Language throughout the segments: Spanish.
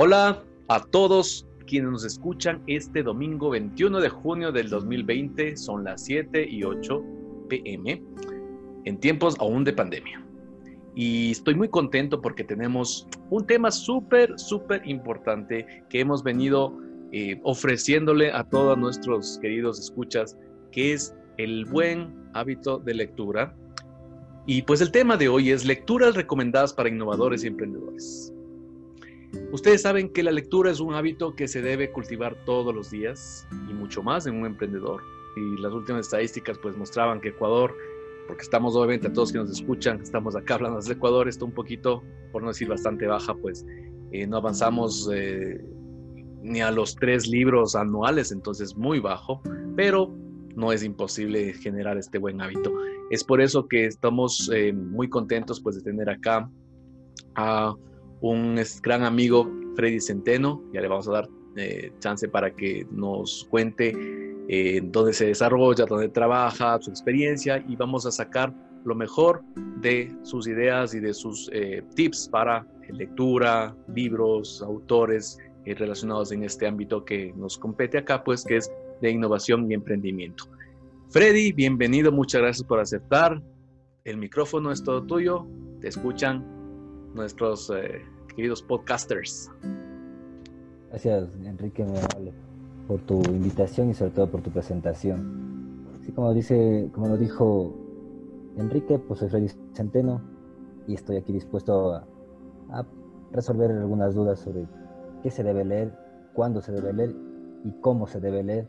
Hola a todos quienes nos escuchan este domingo 21 de junio del 2020. Son las 7 y 8 pm en tiempos aún de pandemia. Y estoy muy contento porque tenemos un tema súper, súper importante que hemos venido eh, ofreciéndole a todos nuestros queridos escuchas, que es el buen hábito de lectura. Y pues el tema de hoy es lecturas recomendadas para innovadores y emprendedores. Ustedes saben que la lectura es un hábito que se debe cultivar todos los días y mucho más en un emprendedor. Y las últimas estadísticas pues mostraban que Ecuador, porque estamos obviamente a todos que nos escuchan, estamos acá hablando de Ecuador, está un poquito, por no decir bastante baja, pues eh, no avanzamos eh, ni a los tres libros anuales, entonces muy bajo, pero no es imposible generar este buen hábito. Es por eso que estamos eh, muy contentos pues de tener acá a un gran amigo, Freddy Centeno. Ya le vamos a dar eh, chance para que nos cuente eh, dónde se desarrolla, dónde trabaja, su experiencia y vamos a sacar lo mejor de sus ideas y de sus eh, tips para lectura, libros, autores relacionados en este ámbito que nos compete acá, pues que es de innovación y emprendimiento. Freddy, bienvenido, muchas gracias por aceptar. El micrófono es todo tuyo, te escuchan nuestros eh, queridos podcasters. Gracias, Enrique, por tu invitación y sobre todo por tu presentación. Así como dice, como lo dijo Enrique, pues soy Freddy Centeno y estoy aquí dispuesto a, a resolver algunas dudas sobre qué se debe leer, cuándo se debe leer y cómo se debe leer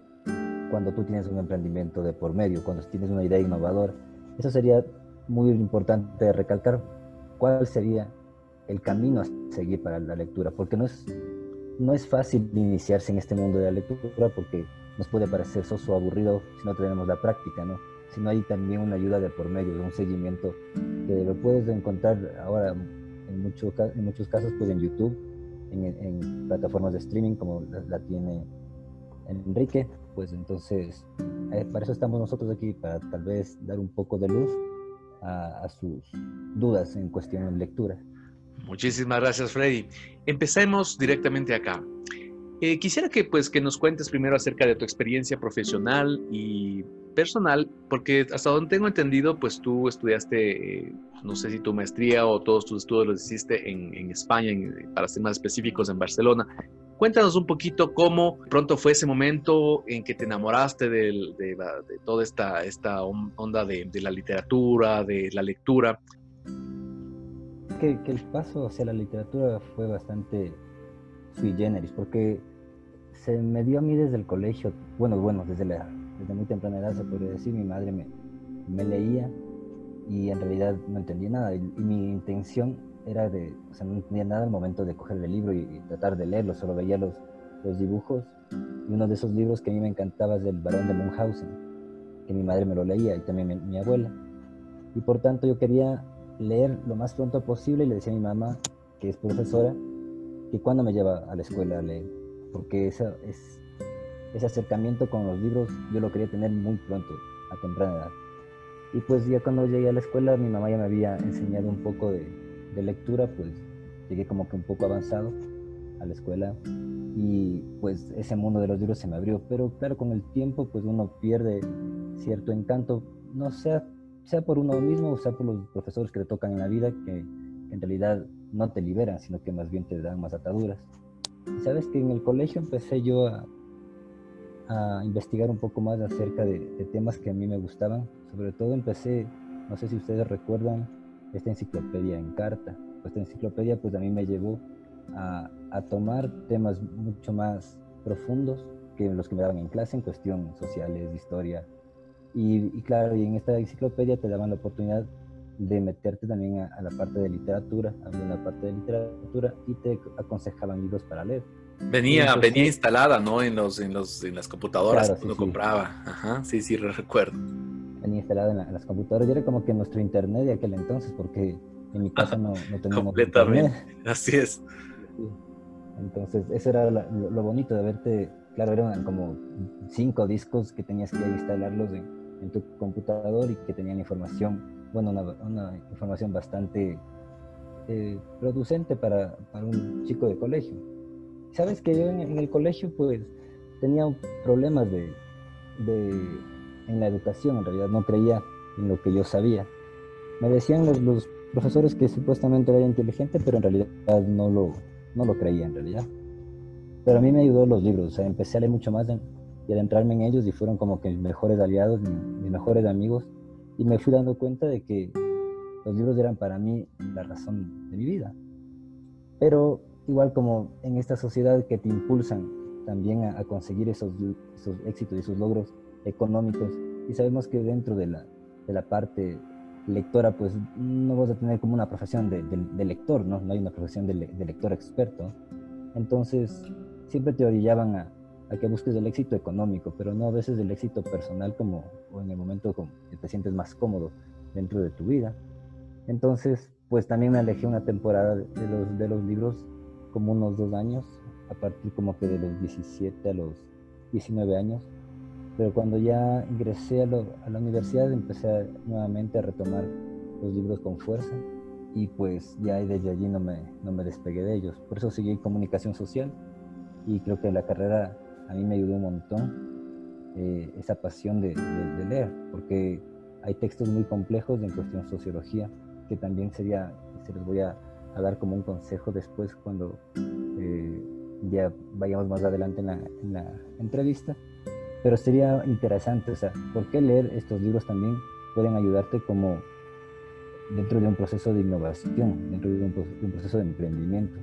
cuando tú tienes un emprendimiento de por medio, cuando tienes una idea innovadora. Eso sería muy importante recalcar cuál sería el camino a seguir para la lectura, porque no es, no es fácil iniciarse en este mundo de la lectura porque nos puede parecer soso aburrido si no tenemos la práctica, ¿no? Si no hay también una ayuda de por medio, de un seguimiento que lo puedes encontrar ahora en, muchos en muchos casos pues en YouTube, en, plataformas de streaming como la, tiene Enrique, pues entonces eh, para eso estamos nosotros aquí, para tal vez dar un poco de luz a, a sus dudas en cuestión de lectura. Muchísimas gracias, Freddy. Empecemos directamente acá. Eh, quisiera que, pues, que nos cuentes primero acerca de tu experiencia profesional y personal, porque hasta donde tengo entendido, pues tú estudiaste, eh, no sé si tu maestría o todos tus estudios los hiciste en, en España, para ser más específicos, en Barcelona. Cuéntanos un poquito cómo pronto fue ese momento en que te enamoraste de, toda esta, esta onda de la literatura, de la lectura que, el paso hacia la literatura fue bastante sui generis, porque se me dio a mí desde el colegio, bueno, bueno, desde, la, desde muy temprana edad se podría decir, mi madre me, me leía y en realidad no entendía nada. Y, mi intención era de, o sea, no entendía nada al momento de coger el libro y, tratar de leerlo, solo veía los, los dibujos. Y uno de esos libros que a mí me encantaba es del Barón de Munchausen, que mi madre me lo leía y también mi, mi abuela. Y por tanto yo quería leer lo más pronto posible y le decía a mi mamá, que es profesora, que cuando me lleva a la escuela a leer, porque esa, es, ese acercamiento con los libros yo lo quería tener muy pronto, a temprana edad. Y pues ya cuando llegué a la escuela, mi mamá ya me había enseñado un poco de, de lectura, pues llegué como que un poco avanzado a la escuela y pues ese mundo de los libros se me abrió, pero claro, con el tiempo pues uno pierde cierto encanto, no sé sea por uno mismo o sea por los profesores que te tocan en la vida, que, en realidad no te liberan, sino que más bien te dan más ataduras. Y sabes que en el colegio empecé yo a, a investigar un poco más acerca de, temas que a mí me gustaban. Sobre todo empecé, no sé si ustedes recuerdan, esta enciclopedia en carta. Esta enciclopedia pues a mí me llevó a, a tomar temas mucho más profundos que los que me daban en clase en cuestión sociales, historia, y, claro, y en esta enciclopedia te daban la oportunidad de meterte también a, la parte de literatura, a una parte de literatura y te aconsejaban libros para leer. Venía, venía instalada, ¿no? En los, en los, en las computadoras que uno compraba. Ajá, sí, sí, recuerdo. Venía instalada en, las computadoras. Y era como que nuestro internet de aquel entonces, porque en mi casa no, no teníamos Completamente, así es. Entonces, eso era lo, lo, bonito de verte, claro, eran como cinco discos que tenías que instalarlos en, en tu computador y que tenían información, bueno, una, información bastante eh, producente para, para, un chico de colegio. Sabes que yo en, el colegio pues tenía problemas de, en la educación, en realidad no creía en lo que yo sabía. Me decían los, los profesores que supuestamente era inteligente, pero en realidad no lo, no lo creía en realidad. Pero a mí me ayudó los libros, o sea, empecé a leer mucho más y adentrarme en ellos y fueron como que mis mejores aliados, mis, mejores amigos, y me fui dando cuenta de que los libros eran para mí la razón de mi vida. Pero igual como en esta sociedad que te impulsan también a, conseguir esos, esos, éxitos y esos logros económicos, y sabemos que dentro de la, de la parte lectora, pues no vas a tener como una profesión de, lector, ¿no? No hay una profesión de, lector experto. Entonces, siempre te orillaban a, que busques el éxito económico, pero no a veces el éxito personal como o en el momento como que te sientes más cómodo dentro de tu vida. Entonces, pues también me alejé una temporada de los, de los libros como unos dos años, a partir como que de los 17 a los 19 años. Pero cuando ya ingresé a, a la universidad empecé nuevamente a retomar los libros con fuerza y pues ya desde allí no me, no me despegué de ellos. Por eso seguí comunicación social y creo que la carrera a mí me ayudó un montón eh, esa pasión de, leer, porque hay textos muy complejos en cuestión sociología que también sería, se los voy a, dar como un consejo después cuando eh, ya vayamos más adelante en la, en la, entrevista. Pero sería interesante, o sea, ¿por qué leer estos libros también pueden ayudarte como dentro de un proceso de innovación, dentro de un proceso de emprendimiento?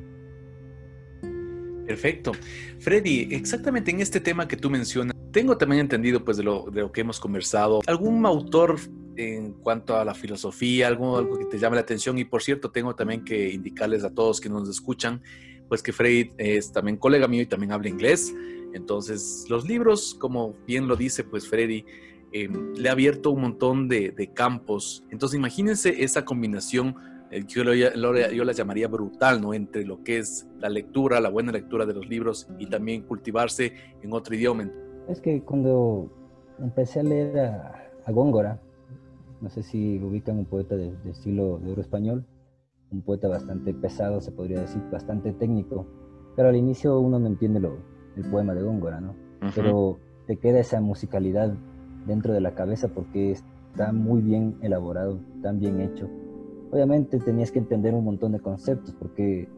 Perfecto. Freddy, exactamente en este tema que tú mencionas, tengo también entendido pues de lo, de lo que hemos conversado, algún autor en cuanto a la filosofía, algo, algo que te llame la atención y por cierto tengo también que indicarles a todos que nos escuchan pues que Freddy es también colega mío y también habla inglés, entonces los libros, como bien lo dice pues Freddy, em, le ha abierto un montón de campos, entonces imagínense esa combinación yo, yo las llamaría brutal, ¿no? Entre lo que es la lectura, la buena lectura de los libros y también cultivarse en otro idioma. Es que cuando empecé a leer a, Góngora, no sé si ubican un poeta de, estilo de español, un poeta bastante pesado, se podría decir, bastante técnico, pero al inicio uno no entiende lo, el poema de Góngora, ¿no? Pero te queda esa musicalidad dentro de la cabeza porque está muy bien elaborado, tan bien hecho obviamente tenías que entender un montón de conceptos, porque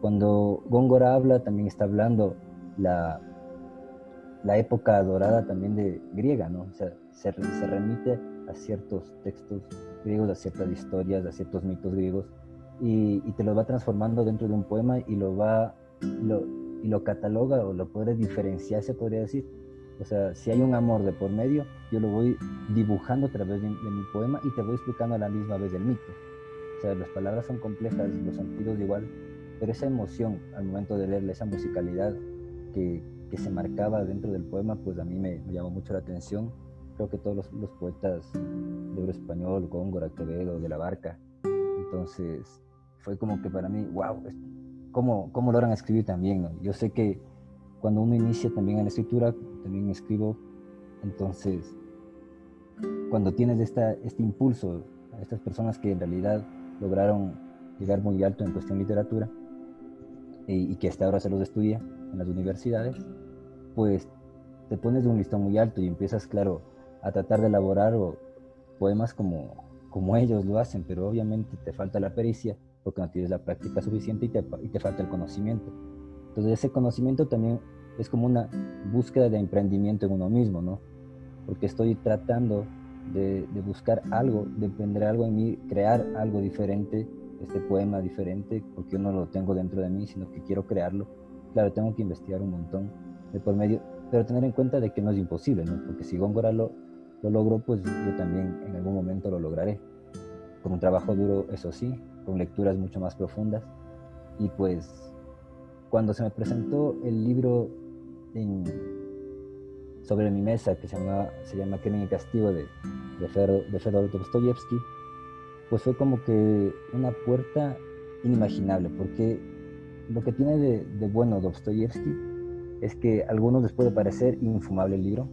cuando Góngora habla, también está hablando la, la época dorada también de griega, ¿no? O sea, se, se remite a ciertos textos griegos, a ciertas historias, a ciertos mitos griegos, y, te lo va transformando dentro de un poema y lo va, lo, y lo cataloga o lo puede diferenciar, se podría decir. O sea, si hay un amor de por medio, yo lo voy dibujando a través de, de mi poema y te voy explicando a la misma vez el mito sea, las palabras son complejas, los sentidos igual, pero esa emoción al momento de leerle, esa musicalidad que, que se marcaba dentro del poema, pues a mí me, llamó mucho la atención. Creo que todos los, poetas de oro español, Góngora, Quevedo, de la Barca, entonces fue como que para mí, wow, ¿cómo, cómo logran escribir también? Yo sé que cuando uno inicia también en la escritura, también escribo, entonces cuando tienes esta, este impulso a estas personas que en realidad lograron llegar muy alto en cuestión literatura y, que hasta ahora se los estudia en las universidades, pues te pones de un listón muy alto y empiezas, claro, a tratar de elaborar poemas como, como ellos lo hacen, pero obviamente te falta la pericia porque no tienes la práctica suficiente y te, y te falta el conocimiento. Entonces ese conocimiento también es como una búsqueda de emprendimiento en uno mismo, ¿no? Porque estoy tratando de, buscar algo, de aprender algo en mí, crear algo diferente, este poema diferente, porque yo no lo tengo dentro de mí, sino que quiero crearlo. Claro, tengo que investigar un montón de por medio, pero tener en cuenta de que no es imposible, ¿no? Porque si Góngora lo, lo logró, pues yo también en algún momento lo lograré. Con un trabajo duro, eso sí, con lecturas mucho más profundas. Y pues cuando se me presentó el libro en, sobre mi mesa que se llama, se llama Crimen y Castigo de, de, Fedor, de Dostoyevsky, pues fue como que una puerta inimaginable, porque lo que tiene de, de bueno Dostoyevsky es que a algunos les puede parecer infumable el libro,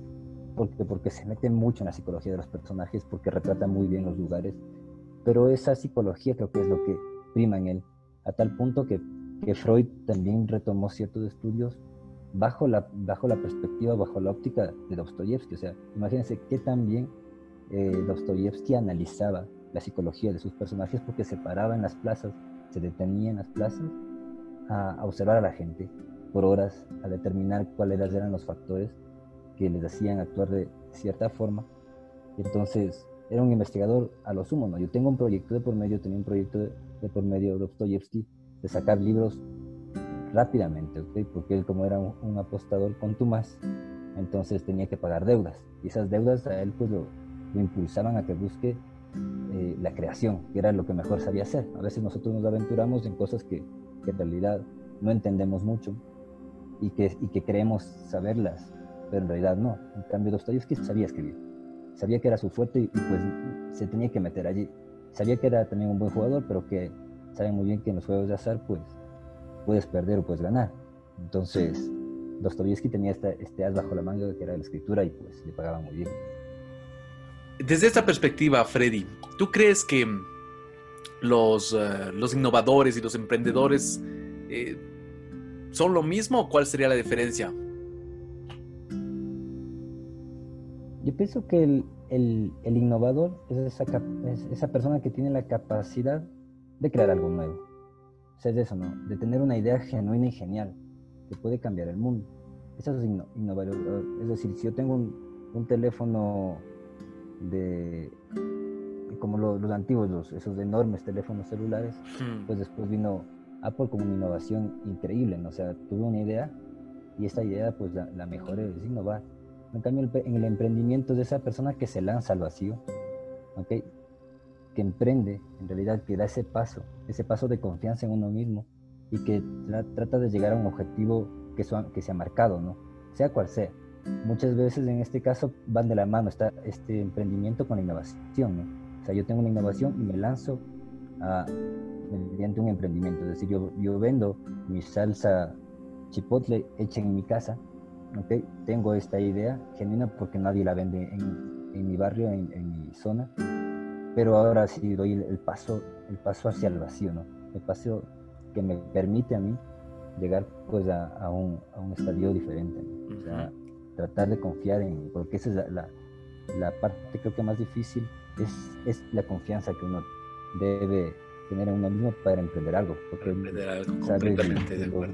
porque, porque se mete mucho en la psicología de los personajes, porque retrata muy bien los lugares, pero esa psicología creo que es lo que prima en él, a tal punto que que Freud también retomó ciertos estudios bajo la, bajo la perspectiva, bajo la óptica de Dostoyevsky. O sea, imagínense qué tan bien eh, Dostoyevsky analizaba la psicología de sus personajes porque se paraba en las plazas, se detenía en las plazas a, observar a la gente por horas, a determinar cuáles eran los factores que les hacían actuar de cierta forma. Entonces, era un investigador a lo sumo, ¿no? Yo tengo un proyecto de por medio, tenía un proyecto de, por medio de Dostoyevsky de sacar libros rápidamente, Porque él como era un, apostador con más entonces tenía que pagar deudas. Y esas deudas a él pues lo, impulsaban a que busque eh, la creación, que era lo que mejor sabía hacer. A veces nosotros nos aventuramos en cosas que, que en realidad no entendemos mucho y que, y que creemos saberlas, pero en realidad no. En cambio, Dostoyevsky sabía escribir, sabía que era su fuerte y, pues se tenía que meter allí. Sabía que era también un buen jugador, pero que sabe muy bien que en los juegos de azar pues puedes perder o puedes ganar. Entonces, Dostoyevsky tenía este as bajo la manga que era la escritura y pues le pagaba muy bien. Desde esta perspectiva, Freddy, ¿tú crees que los, eh, los innovadores y los emprendedores eh, son lo mismo o cuál sería la diferencia? Yo pienso que el, el, el innovador es esa, es esa persona que tiene la capacidad de crear algo nuevo. O sea, es eso, ¿no? De tener una idea genuina y genial que puede cambiar el mundo. Eso es innovador. Es decir, si yo tengo un, un teléfono de como los, antiguos, los, esos enormes teléfonos celulares, hmm. pues después vino Apple como una innovación increíble, ¿no? o sea, tuvo una idea y esta idea pues la, la mejor es innovar. En cambio, en el emprendimiento de esa persona que se lanza al vacío. Que emprende, en realidad que da ese paso, ese paso de confianza en uno mismo y que trata de llegar a un objetivo que, se ha marcado, ¿no? sea cual sea. Muchas veces en este caso van de la mano está este emprendimiento con la innovación. ¿no? O sea, yo tengo una innovación y me lanzo a, mediante un emprendimiento. Es decir, yo, vendo mi salsa chipotle hecha en mi casa. ¿okay? Tengo esta idea genuina porque nadie la vende en, mi barrio, en, mi zona. Pero ahora sí doy el, paso, el paso hacia el vacío, ¿no? El paso que me permite a mí llegar pues a, a, un, a un, estadio diferente. O sea, tratar de confiar en, porque esa es la, la, parte creo que más difícil, es, es, la confianza que uno debe tener en uno mismo para emprender algo. Porque emprender algo, completamente de, acuerdo.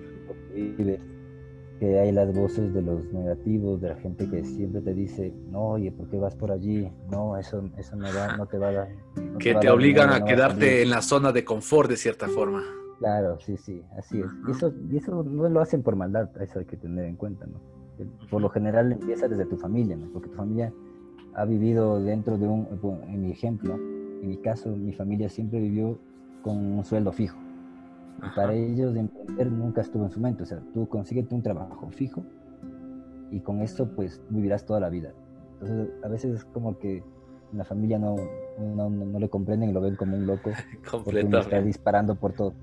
Que hay las voces de los negativos, de la gente que siempre te dice, no, oye, ¿por qué vas por allí? No, eso, eso no, va, no te va a dar. que te, obligan a quedarte en la zona de confort de cierta forma. Claro, sí, sí, así es. Y eso, y eso no lo hacen por maldad, eso hay que tener en cuenta, ¿no? por lo general empieza desde tu familia, ¿no? porque tu familia ha vivido dentro de un, en mi ejemplo, en mi caso, mi familia siempre vivió con un sueldo fijo. Y para ellos emprender nunca estuvo en su mente, o sea, tú consíguete un trabajo fijo y con esto pues vivirás toda la vida. Entonces a veces es como que en la familia no, no, no, le comprenden y lo ven como un loco. Porque uno está disparando por, todo,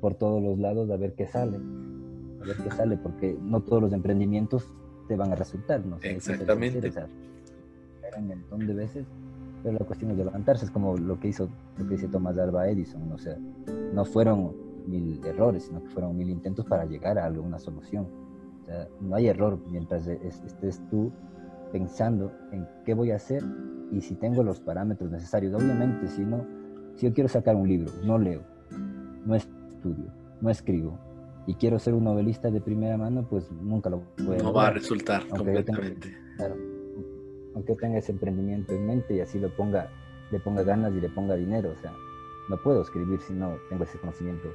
por todos los lados a ver qué sale a ver qué sale, porque no todos los emprendimientos te van a resultar, ¿no? Exactamente. un montón de veces, pero la cuestión es levantarse, es como lo que hizo, lo que hizo Thomas Alva Edison, o sea, no fueron mil errores, sino que fueron mil intentos para llegar a alguna solución. O sea, no hay error mientras estés tú pensando en qué voy a hacer y si tengo los parámetros necesarios. Obviamente, si no, si yo quiero sacar un libro, no leo, no estudio, no escribo, y quiero ser un novelista de primera mano, pues nunca lo voy a No va a resultar completamente. claro, aunque tenga ese emprendimiento en mente y así lo ponga, le ponga ganas y le ponga dinero, o sea, no puedo escribir si no tengo ese conocimiento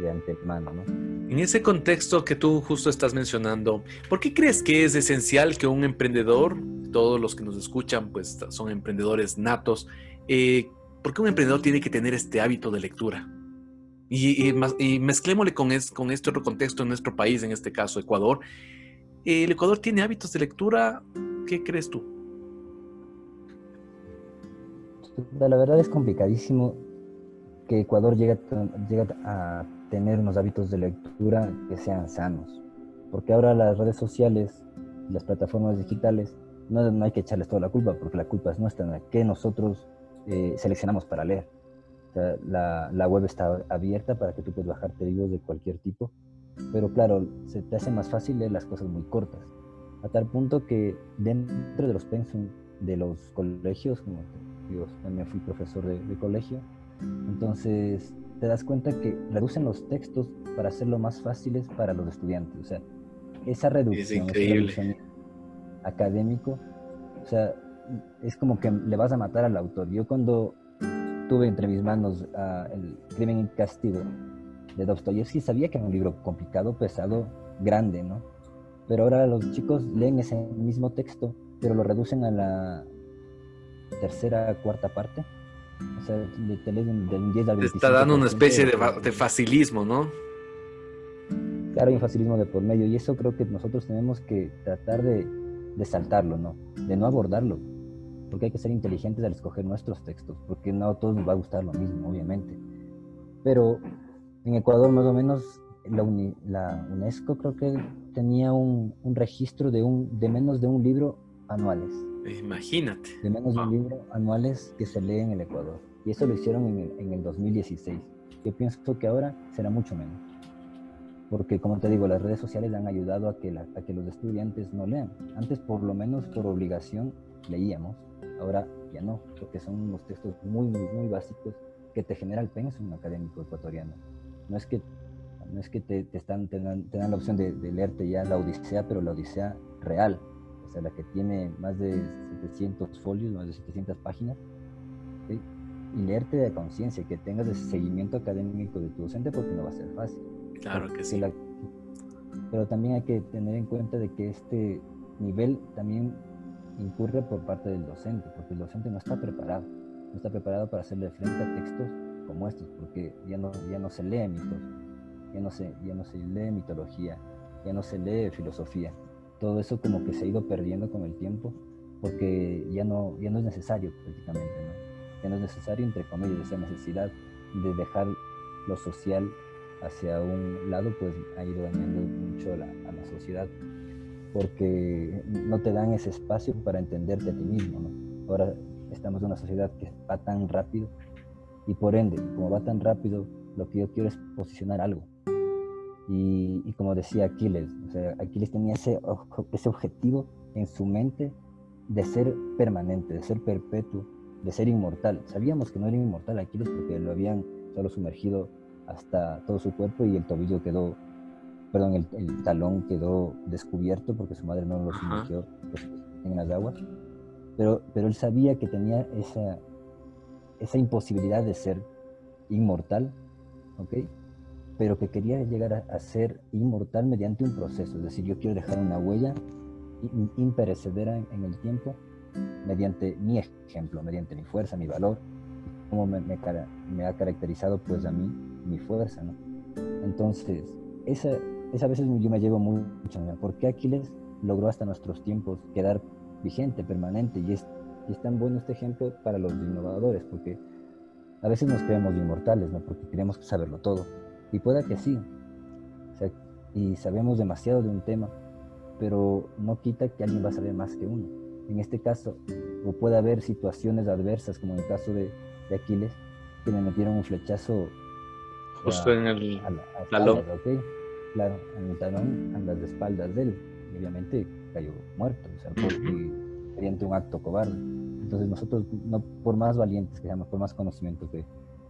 de antemano, ¿no? En ese contexto que tú justo estás mencionando, ¿por qué crees que es esencial que un emprendedor, todos los que nos escuchan, pues son emprendedores natos, eh, ¿por qué un emprendedor tiene que tener este hábito de lectura? Y, y, mezclémosle con, con este otro contexto en nuestro país, en este caso Ecuador. ¿El Ecuador tiene hábitos de lectura? ¿Qué crees tú? La verdad es complicadísimo que Ecuador llegue a, a tener unos hábitos de lectura que sean sanos. Porque ahora las redes sociales, las plataformas digitales, no, no hay que echarles toda la culpa, porque la culpa es nuestra, que nosotros eh, seleccionamos para leer la, la, web está abierta para que tú puedas bajarte libros de cualquier tipo, pero claro, se te hace más fácil leer las cosas muy cortas, a tal punto que dentro de los pensum de los colegios, como yo también fui profesor de, colegio, entonces te das cuenta que reducen los textos para hacerlo más fáciles para los estudiantes, o sea, esa reducción, esa reducción académico, o sea, es como que le vas a matar al autor. Yo cuando tuve entre mis manos uh, El crimen y castigo de Dostoyevsky, sabía que era un libro complicado, pesado, grande, ¿no? Pero ahora los chicos leen ese mismo texto, pero lo reducen a la tercera, cuarta parte. O sea, te leen del 10 al 25. Te está dando una especie de, de facilismo, ¿no? Claro, hay un facilismo de por medio y eso creo que nosotros tenemos que tratar de, de saltarlo, ¿no? De no abordarlo porque hay que ser inteligentes al escoger nuestros textos, porque no a todos nos va a gustar lo mismo, obviamente. Pero en Ecuador más o menos la, UNESCO creo que tenía un, registro de, un, de menos de un libro anuales. Imagínate. De menos de un libro anuales que se lee en el Ecuador. Y eso lo hicieron en el, en el 2016. Yo pienso que ahora será mucho menos. Porque, como te digo, las redes sociales han ayudado a que, la, a que los estudiantes no lean. Antes, por lo menos por obligación, leíamos Ahora ya no, porque son unos textos muy, muy, muy básicos que te genera el pensum académico ecuatoriano. No es que, no es que te, están, te dan, la opción de, leerte ya la Odisea, pero la Odisea real, o sea, la que tiene más de 700 folios, más de 700 páginas, y leerte de conciencia, que tengas ese seguimiento académico de tu docente, porque no va a ser fácil. Claro que sí. pero también hay que tener en cuenta de que este nivel también incurre por parte del docente, porque el docente no está preparado, no está preparado para hacerle frente a textos como estos, porque ya no, ya no se lee mitos, ya no se, ya no se lee mitología, ya no se lee filosofía. Todo eso como que se ha ido perdiendo con el tiempo, porque ya no, ya no es necesario prácticamente, ¿no? ya no es necesario, entre comillas, esa necesidad de dejar lo social hacia un lado, pues ha ido dañando mucho a la sociedad porque no te dan ese espacio para entenderte a ti mismo. ¿no? Ahora estamos en una sociedad que va tan rápido y por ende, como va tan rápido, lo que yo quiero es posicionar algo. Y, como decía Aquiles, o sea, Aquiles tenía ese, ese objetivo en su mente de ser permanente, de ser perpetuo, de ser inmortal. Sabíamos que no era inmortal Aquiles porque lo habían solo sumergido hasta todo su cuerpo y el tobillo quedó perdón, el, talón quedó descubierto porque su madre no lo sumergió pues, en las aguas. Pero, pero él sabía que tenía esa, esa imposibilidad de ser inmortal, ¿ok? Pero que quería llegar a, ser inmortal mediante un proceso. Es decir, yo quiero dejar una huella imperecedera en, el tiempo mediante mi ejemplo, mediante mi fuerza, mi valor, como me, me, me ha caracterizado pues a mí mi fuerza, ¿no? Entonces, esa, esa veces yo me llevo mucho, ¿por qué Aquiles logró hasta nuestros tiempos quedar vigente, permanente? Y es, es tan bueno este ejemplo para los innovadores, porque a veces nos creemos inmortales, ¿no? Porque queremos saberlo todo. Y pueda que sí, y sabemos demasiado de un tema, pero no quita que alguien va a saber más que uno. En este caso, o puede haber situaciones adversas, como en el caso de, Aquiles, que le metieron un flechazo justo en el talón claro, en el talón, en las espaldas de él. Y obviamente cayó muerto, o sea, porque mediante un acto cobarde. Entonces nosotros, no, por más valientes que seamos, por más conocimiento que,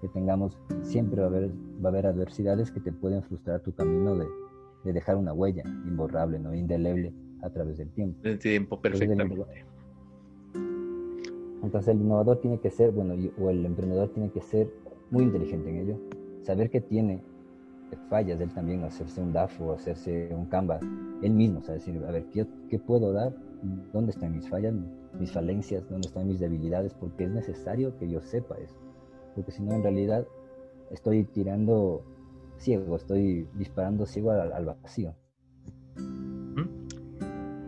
que tengamos, siempre va a, haber, va a haber adversidades que te pueden frustrar tu camino de, de dejar una huella imborrable, ¿no? indeleble a través del tiempo. Del tiempo, perfectamente. Entonces el innovador tiene que ser, bueno, o el emprendedor tiene que ser muy inteligente en ello, saber que tiene fallas, él también hacerse un DAFO, hacerse un Canva, él mismo, o sea, decir, a ver, ¿qué, ¿qué, puedo dar? ¿Dónde están mis fallas, mis falencias? ¿Dónde están mis debilidades? Porque es necesario que yo sepa eso, porque si no, en realidad estoy tirando ciego, estoy disparando ciego al, vacío.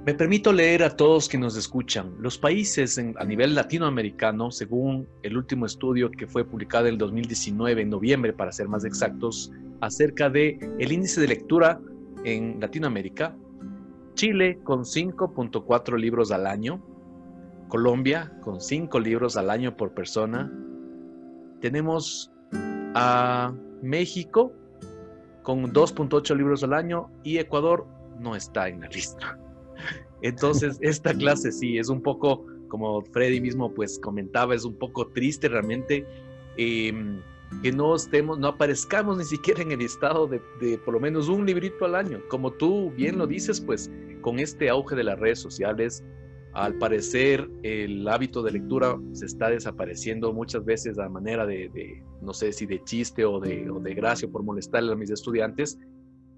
Me permito leer a todos que nos escuchan. Los países a nivel latinoamericano, según el último estudio que fue publicado en el 2019, en noviembre para ser más exactos, acerca de el índice de lectura en Latinoamérica. Chile con 5.4 libros al año, Colombia con 5 libros al año por persona. Tenemos a México con 2.8 libros al año y Ecuador no está en la lista. Entonces, esta clase sí es un poco, como Freddy mismo pues comentaba, es un poco triste realmente em, que no estemos, no aparezcamos ni siquiera en el estado de, de, por lo menos un librito al año. Como tú bien lo dices, pues con este auge de las redes sociales, al parecer el hábito de lectura se está desapareciendo muchas veces a manera de, no sé si de chiste o de, gracia por molestarle a mis estudiantes.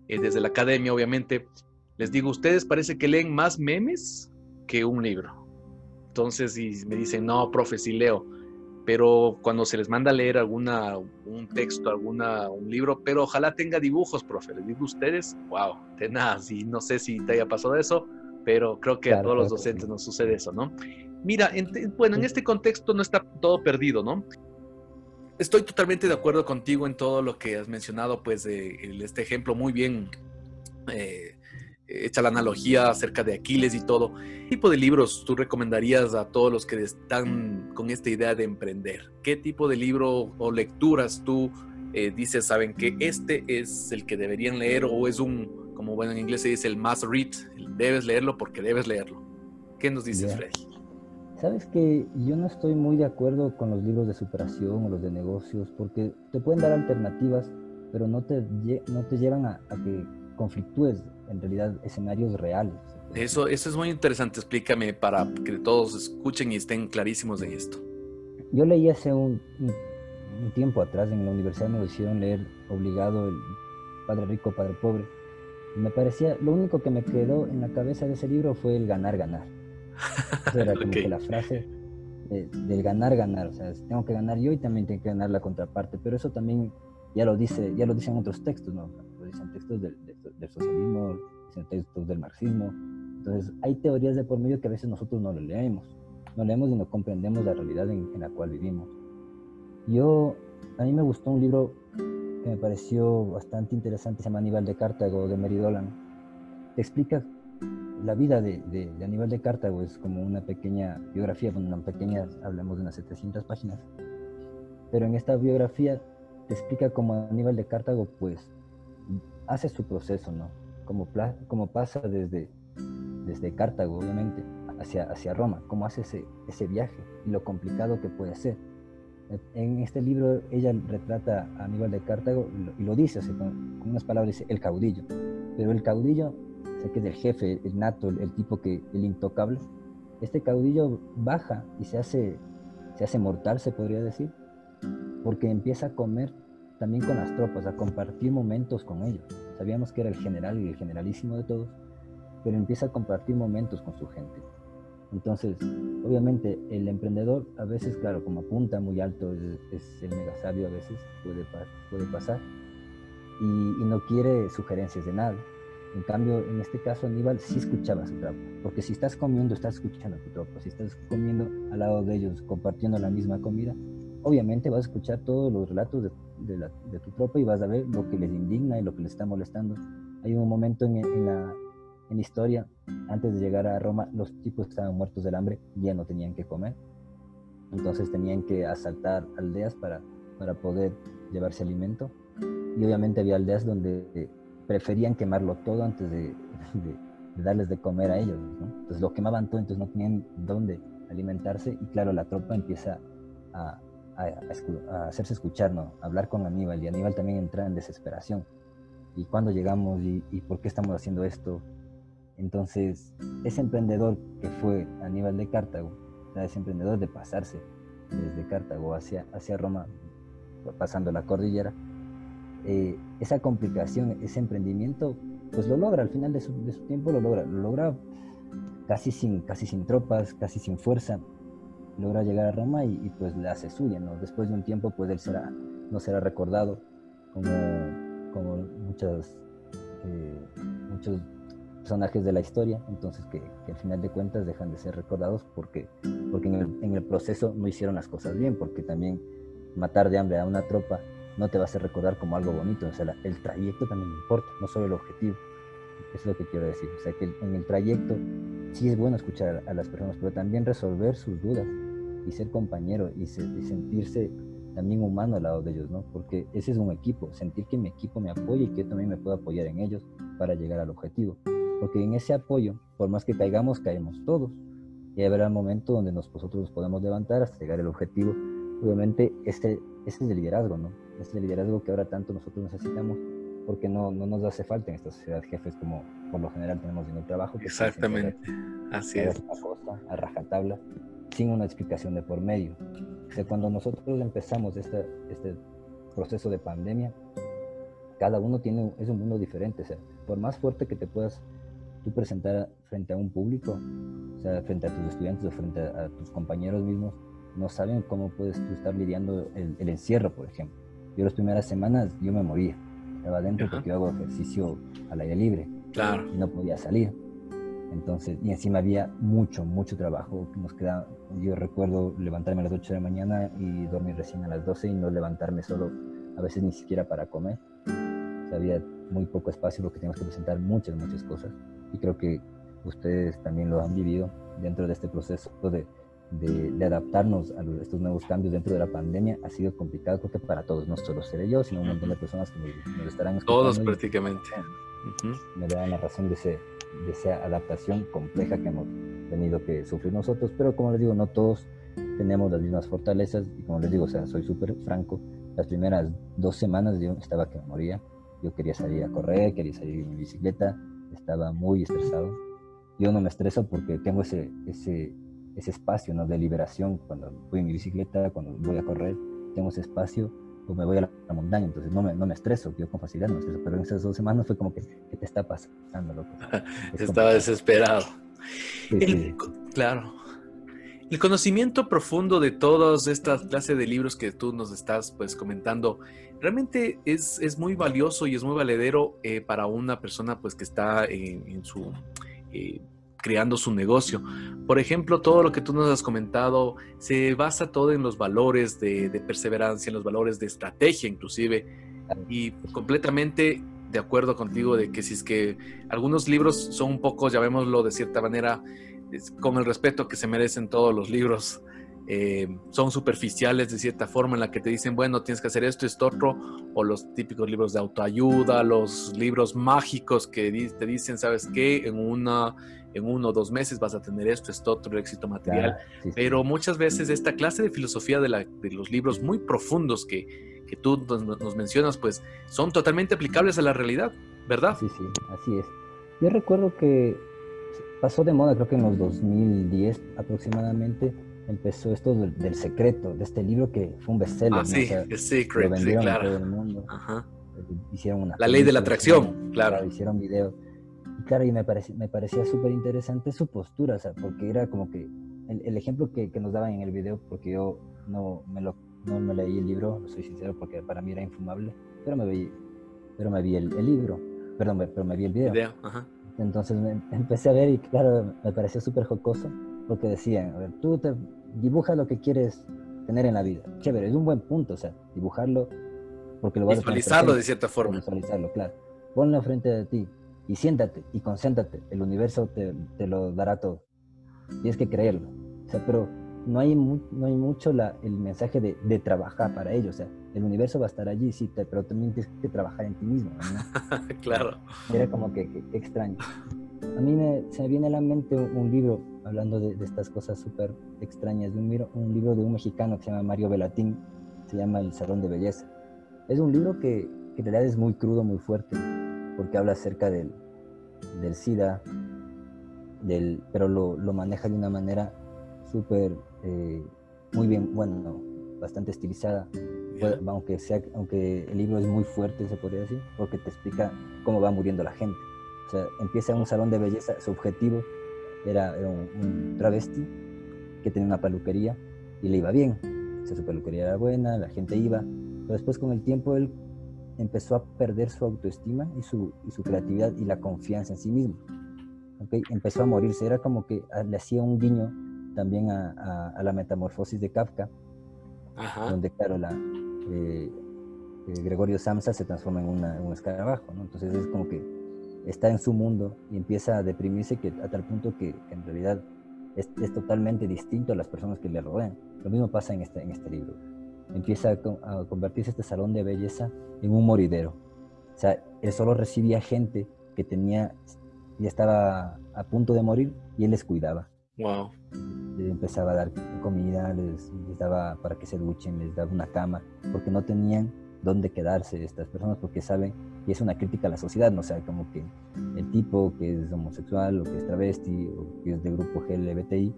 Eh, desde la academia, obviamente, les digo, ustedes parece que leen más memes que un libro. Entonces, y me dicen, no, profe, sí leo. Pero cuando se les manda a leer alguna, un texto, alguna, un libro, pero ojalá tenga dibujos, profe. Les digo ustedes, wow, tenaz. Y no sé si te haya pasado eso pero creo que a todos los docentes nos sucede eso, ¿no? Mira, bueno, en este contexto no está todo perdido, ¿no? Estoy totalmente de acuerdo contigo en todo lo que has mencionado, pues de este ejemplo muy bien eh, hecha la analogía acerca de Aquiles y todo. ¿Qué tipo de libros tú recomendarías a todos los que están con esta idea de emprender? ¿Qué tipo de libro o lecturas tú eh, dices, saben que este es el que deberían leer o es un como bueno en inglés se dice el must read, debes leerlo porque debes leerlo. ¿Qué nos dices, Freddy? Sabes que yo no estoy muy de acuerdo con los libros de superación o los de negocios porque te pueden dar alternativas, pero no te, no te llevan a, que conflictúes en realidad escenarios reales. Eso, eso es muy interesante, explícame para que todos escuchen y estén clarísimos de esto. Yo leí hace un, un tiempo atrás en la universidad me hicieron leer obligado el Padre Rico, Padre Pobre me parecía, lo único que me quedó en la cabeza de ese libro fue el ganar, ganar. era como que la frase del ganar, ganar. O sea, tengo que ganar yo y también tengo que ganar la contraparte. Pero eso también ya lo dice, ya lo dicen otros textos, ¿no? Lo dicen textos del, socialismo, dicen textos del marxismo. Entonces, hay teorías de por medio que a veces nosotros no lo leemos. No leemos y no comprendemos la realidad en, en la cual vivimos. Yo, a mí me gustó un libro que me pareció bastante interesante, se llama Aníbal de Cartago de Meridolan. Te explica la vida de, de, Aníbal de Cartago, es como una pequeña biografía, bueno, una pequeña, hablemos de unas 700 páginas, pero en esta biografía te explica cómo Aníbal de Cartago pues hace su proceso, ¿no? Como, como pasa desde, desde Cartago, obviamente, hacia, hacia Roma, cómo hace ese, ese viaje y lo complicado que puede ser en este libro ella retrata a Aníbal de Cartago y lo dice, con, unas palabras, dice el caudillo. Pero el caudillo, sé que es el jefe, el nato, el, tipo que, el intocable, este caudillo baja y se hace, se hace mortal, se podría decir, porque empieza a comer también con las tropas, a compartir momentos con ellos. Sabíamos que era el general y el generalísimo de todos, pero empieza a compartir momentos con su gente. Entonces, obviamente, el emprendedor a veces, claro, como apunta muy alto, es, el mega sabio a veces, puede, puede pasar, y, no quiere sugerencias de nada. En cambio, en este caso, Aníbal sí escuchaba su tropa, porque si estás comiendo, estás escuchando a tu tropa, si estás comiendo al lado de ellos, compartiendo la misma comida, obviamente vas a escuchar todos los relatos de, de, tu tropa y vas a ver lo que les indigna y lo que les está molestando. Hay un momento en, en la en historia, antes de llegar a Roma, los tipos estaban muertos del hambre, ya no tenían que comer. Entonces tenían que asaltar aldeas para, para poder llevarse alimento. Y obviamente había aldeas donde preferían quemarlo todo antes de, darles de comer a ellos. Entonces lo quemaban todo, entonces no tenían dónde alimentarse. Y claro, la tropa empieza a, a, hacerse escuchar, ¿no? a hablar con Aníbal. Y Aníbal también entra en desesperación. ¿Y cuándo llegamos? ¿Y, y por qué estamos haciendo esto? Entonces, ese emprendedor que fue Aníbal de Cartago, ese emprendedor de pasarse desde Cartago hacia, hacia Roma, pasando la cordillera, eh, esa complicación, ese emprendimiento, pues lo logra, al final de su, tiempo lo logra, lo logra casi sin, casi sin tropas, casi sin fuerza, logra llegar a Roma y, pues le hace suya, ¿no? Después de un tiempo, pues él será, no será recordado como, como muchos, eh, muchos personajes de la historia, entonces que, al final de cuentas dejan de ser recordados porque, porque en el, proceso no hicieron las cosas bien, porque también matar de hambre a una tropa no te va a recordar como algo bonito, o sea, el trayecto también importa, no solo el objetivo. Es lo que quiero decir, o sea, que en el trayecto sí es bueno escuchar a, las personas, pero también resolver sus dudas y ser compañero y, sentirse también humano al lado de ellos, ¿no? Porque ese es un equipo, sentir que mi equipo me apoya y que yo también me puedo apoyar en ellos para llegar al objetivo. Porque en ese apoyo, por más que caigamos, caemos todos. Y habrá un momento donde nosotros nos podemos levantar hasta llegar al objetivo. Obviamente, este, este es el liderazgo, ¿no? Este es el liderazgo que ahora tanto nosotros necesitamos porque no, no nos hace falta en esta sociedad jefes como por lo general tenemos en el trabajo. Exactamente, así es. a rajatabla, sin una explicación de por medio. O sea, cuando nosotros empezamos este, este proceso de pandemia, cada uno tiene, es un mundo diferente. O sea, por más fuerte que te puedas tú presentar frente a un público, o sea, frente a tus estudiantes o frente a, tus compañeros mismos, no saben cómo puedes tú estar lidiando el, el encierro, por ejemplo. Yo las primeras semanas yo me moría estaba adentro porque yo hago ejercicio al aire libre. Claro. Y no podía salir. Entonces, y encima había mucho, mucho trabajo. Nos quedaba, yo recuerdo levantarme a las 8 de la mañana y dormir recién a las 12 y no levantarme solo, a veces ni siquiera para comer. había muy poco espacio porque teníamos que presentar muchas, muchas cosas. Y creo que ustedes también lo han vivido dentro de este proceso de de, adaptarnos a estos nuevos cambios dentro de la pandemia ha sido complicado, creo que para todos, no solo seré yo, sino un montón de personas que nos, estarán escuchando. Todos prácticamente. Me dan la razón de, ese, de esa adaptación compleja que hemos tenido que sufrir nosotros, pero como les digo, no todos tenemos las mismas fortalezas y como les digo, o sea, soy súper franco, las primeras dos semanas yo estaba que me moría, yo quería salir a correr, quería salir en mi bicicleta, estaba muy estresado. Yo no me estreso porque tengo ese, ese ese espacio ¿no? de liberación cuando voy en mi bicicleta, cuando voy a correr, tengo ese espacio o me voy a la, montaña, entonces no me, no me estreso, yo con facilidad no me estreso, pero en esas dos semanas fue como que, ¿qué te está pasando, loco? Estaba desesperado. Claro. El conocimiento profundo de todas estas clases de libros que tú nos estás pues comentando, realmente es, es muy valioso y es muy valedero eh, para una persona pues que está en, su... Eh, creando su negocio. Por ejemplo, todo lo que tú nos has comentado se basa todo en los valores de, perseverancia, en los valores de estrategia inclusive, y completamente de acuerdo contigo de que si es que algunos libros son un poco, llamémoslo de cierta manera, con el respeto que se merecen todos los libros, eh, son superficiales de cierta forma en la que te dicen, bueno, tienes que hacer esto, esto, otro, o los típicos libros de autoayuda, los libros mágicos que te dicen, ¿sabes qué? En una en uno o dos meses vas a tener esto, esto, otro éxito material. Pero muchas veces esta clase de filosofía de, la, de los libros muy profundos que, que tú nos, mencionas, pues son totalmente aplicables a la realidad, ¿verdad? Sí, sí, así es. Yo recuerdo que pasó de moda, creo que en los 2010 aproximadamente, empezó esto del, secreto, de este libro que fue un bestseller. Ah, sí, The Secret, sí, claro. todo el mundo. Ajá. Hicieron una la ley de la atracción, claro. Hicieron videos claro, y me, me parecía súper interesante su postura, o sea, porque era como que el, ejemplo que, que, nos daban en el video, porque yo no me, lo, no me leí el libro, soy sincero, porque para mí era infumable, pero me vi, pero me vi el, libro, perdón, pero me vi el video. Entonces me, empecé a ver y claro, me pareció súper jocoso, porque decían, a ver, tú te dibuja lo que quieres tener en la vida. Chévere, es un buen punto, o sea, dibujarlo, porque lo vas Visualizarlo de cierta forma. Visualizarlo, claro. Ponlo frente de ti, y siéntate y concéntrate, el universo te, te lo dará todo. Tienes que creerlo. O sea, pero no hay, no hay mucho la, el mensaje de, de, trabajar para ello. O sea, el universo va a estar allí, sí, pero también tienes que trabajar en ti mismo. claro. Era como que, extraño. A mí me, se me viene a la mente un, libro, hablando de, de estas cosas súper extrañas, de un, libro, un libro de un mexicano que se llama Mario Velatín, se llama El Salón de Belleza. Es un libro que, que en realidad es muy crudo, muy fuerte porque habla acerca del, del SIDA, del, pero lo, lo maneja de una manera súper, eh, muy bien, bueno, bastante estilizada, aunque, sea, aunque el libro es muy fuerte, se podría decir, porque te explica cómo va muriendo la gente. O sea, empieza en un salón de belleza, su objetivo era, un, un, travesti que tenía una peluquería y le iba bien. O sea, su peluquería era buena, la gente iba, pero después con el tiempo él empezó a perder su autoestima y su, y su creatividad y la confianza en sí mismo. ¿okay? Empezó a morirse, era como que le hacía un guiño también a, a, la metamorfosis de Kafka, donde claro, la, eh, eh, Gregorio Samsa se transforma en, un escarabajo, ¿no? entonces es como que está en su mundo y empieza a deprimirse que, a tal punto que, en realidad es, es, totalmente distinto a las personas que le rodean. Lo mismo pasa en este, en este libro. empieza a, convertirse este salón de belleza en un moridero. O sea, él solo recibía gente que tenía, ya estaba a punto de morir y él les cuidaba. Wow. Les empezaba a dar comida, les, les daba para que se duchen, les daba una cama, porque no tenían dónde quedarse estas personas, porque saben y es una crítica a la sociedad, ¿no? O sea, como que el tipo que es homosexual o que es travesti o que es de grupo LGBTI,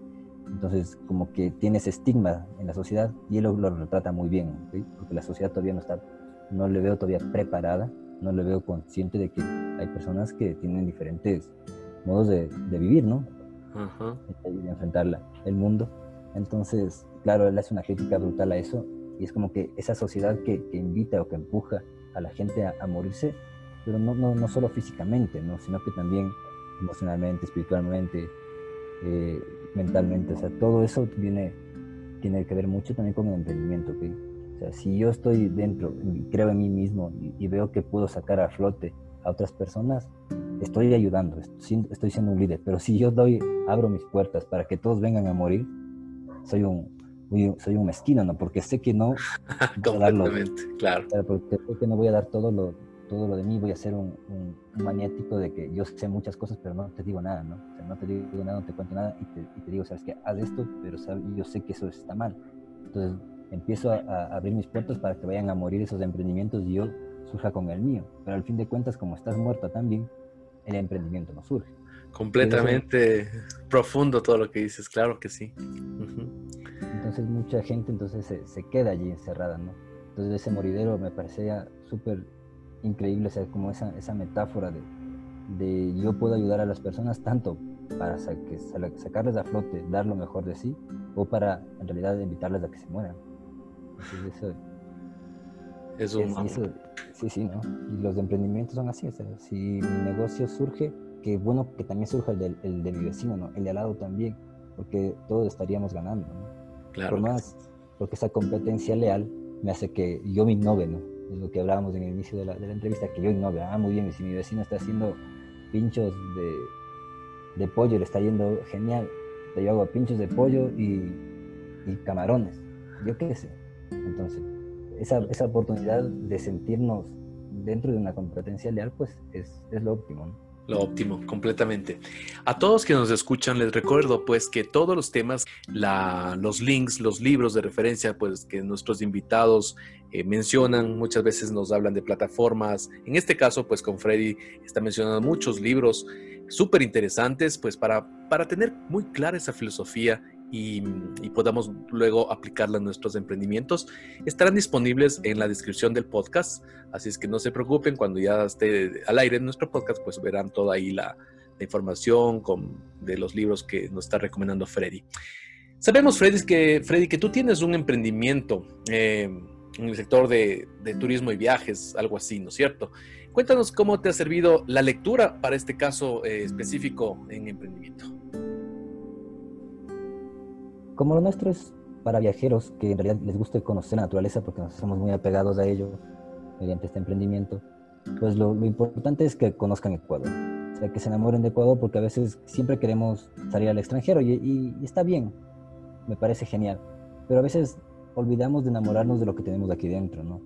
entonces como que tiene ese estigma en la sociedad y él lo, lo retrata muy bien, porque la sociedad todavía no está, no le veo todavía preparada, no le veo consciente de que hay personas que tienen diferentes modos de, de vivir, ¿no? Ajá. Y de enfrentar el mundo. Entonces, claro, él hace una crítica brutal a eso y es como que esa sociedad que, que invita o que empuja a la gente a, morirse, pero no, no, no, solo físicamente, ¿no? sino que también emocionalmente, espiritualmente, eh, mentalmente. O sea, todo eso viene, tiene que ver mucho también con el emprendimiento. ¿okay? O sea, si yo estoy dentro, creo en mí mismo y, veo que puedo sacar a flote a otras personas, estoy ayudando, estoy, siendo un líder. Pero si yo doy, abro mis puertas para que todos vengan a morir, soy un, soy un mezquino, ¿no? Porque sé que no... Completamente, claro. Porque sé que no voy a dar todo lo, todo lo de mí, voy a ser un, maniático de que yo sé muchas cosas, pero no te digo nada, ¿no? O sea, no te digo nada, no te cuento nada y te, y te digo, sabes que haz esto, pero yo sé que eso está mal. Entonces empiezo a, a, abrir mis puertas para que vayan a morir esos emprendimientos y yo surja con el mío. Pero al fin de cuentas, como estás muerta también, el emprendimiento no surge. Completamente profundo todo lo que dices, claro que sí. Entonces mucha gente entonces se, queda allí encerrada, ¿no? Entonces ese moridero me parecía súper increíble, o sea, como esa, esa metáfora de, de, yo puedo ayudar a las personas tanto para sacarles a flote, dar lo mejor de sí, o para en realidad invitarles a que se mueran. Entonces eso, es, sí, sí, ¿no? Y los emprendimientos son así, o sea, si mi negocio surge, que bueno que también surja el de, el de mi vecino, ¿no? El de al lado también, porque todos estaríamos ganando, ¿no? Claro. Por más, porque esa competencia leal me hace que yo me innove, ¿no? Es lo que hablábamos en el inicio de la, de la entrevista, que yo innove. Ah, muy bien, si mi vecino está haciendo pinchos de, de pollo, le está yendo genial, yo hago pinchos de pollo y, y camarones, yo qué sé. Entonces, esa, esa oportunidad de sentirnos dentro de una competencia leal, pues es, es lo óptimo. Lo óptimo, completamente. A todos que nos escuchan, les recuerdo pues que todos los temas, la, los links, los libros de referencia, pues que nuestros invitados eh, mencionan, muchas veces nos hablan de plataformas. En este caso, pues con Freddy está mencionando muchos libros súper interesantes, pues para, para tener muy clara esa filosofía y, podamos luego aplicarla en nuestros emprendimientos. Estarán disponibles en la descripción del podcast, así es que no se preocupen, cuando ya esté al aire en nuestro podcast, pues verán toda ahí la, información con, de los libros que nos está recomendando Freddy. Sabemos, Freddy, que, Freddy, que tú tienes un emprendimiento eh, en el sector de, turismo y viajes, algo así, ¿no es cierto? Cuéntanos cómo te ha servido la lectura para este caso eh, específico en emprendimiento. Como lo nuestro es para viajeros que en realidad les guste conocer la naturaleza porque nos somos muy apegados a ello mediante este emprendimiento, pues lo, importante es que conozcan Ecuador. O sea, que se enamoren de Ecuador porque a veces siempre queremos salir al extranjero y, y, está bien, me parece genial. Pero a veces olvidamos de enamorarnos de lo que tenemos aquí dentro, ¿no?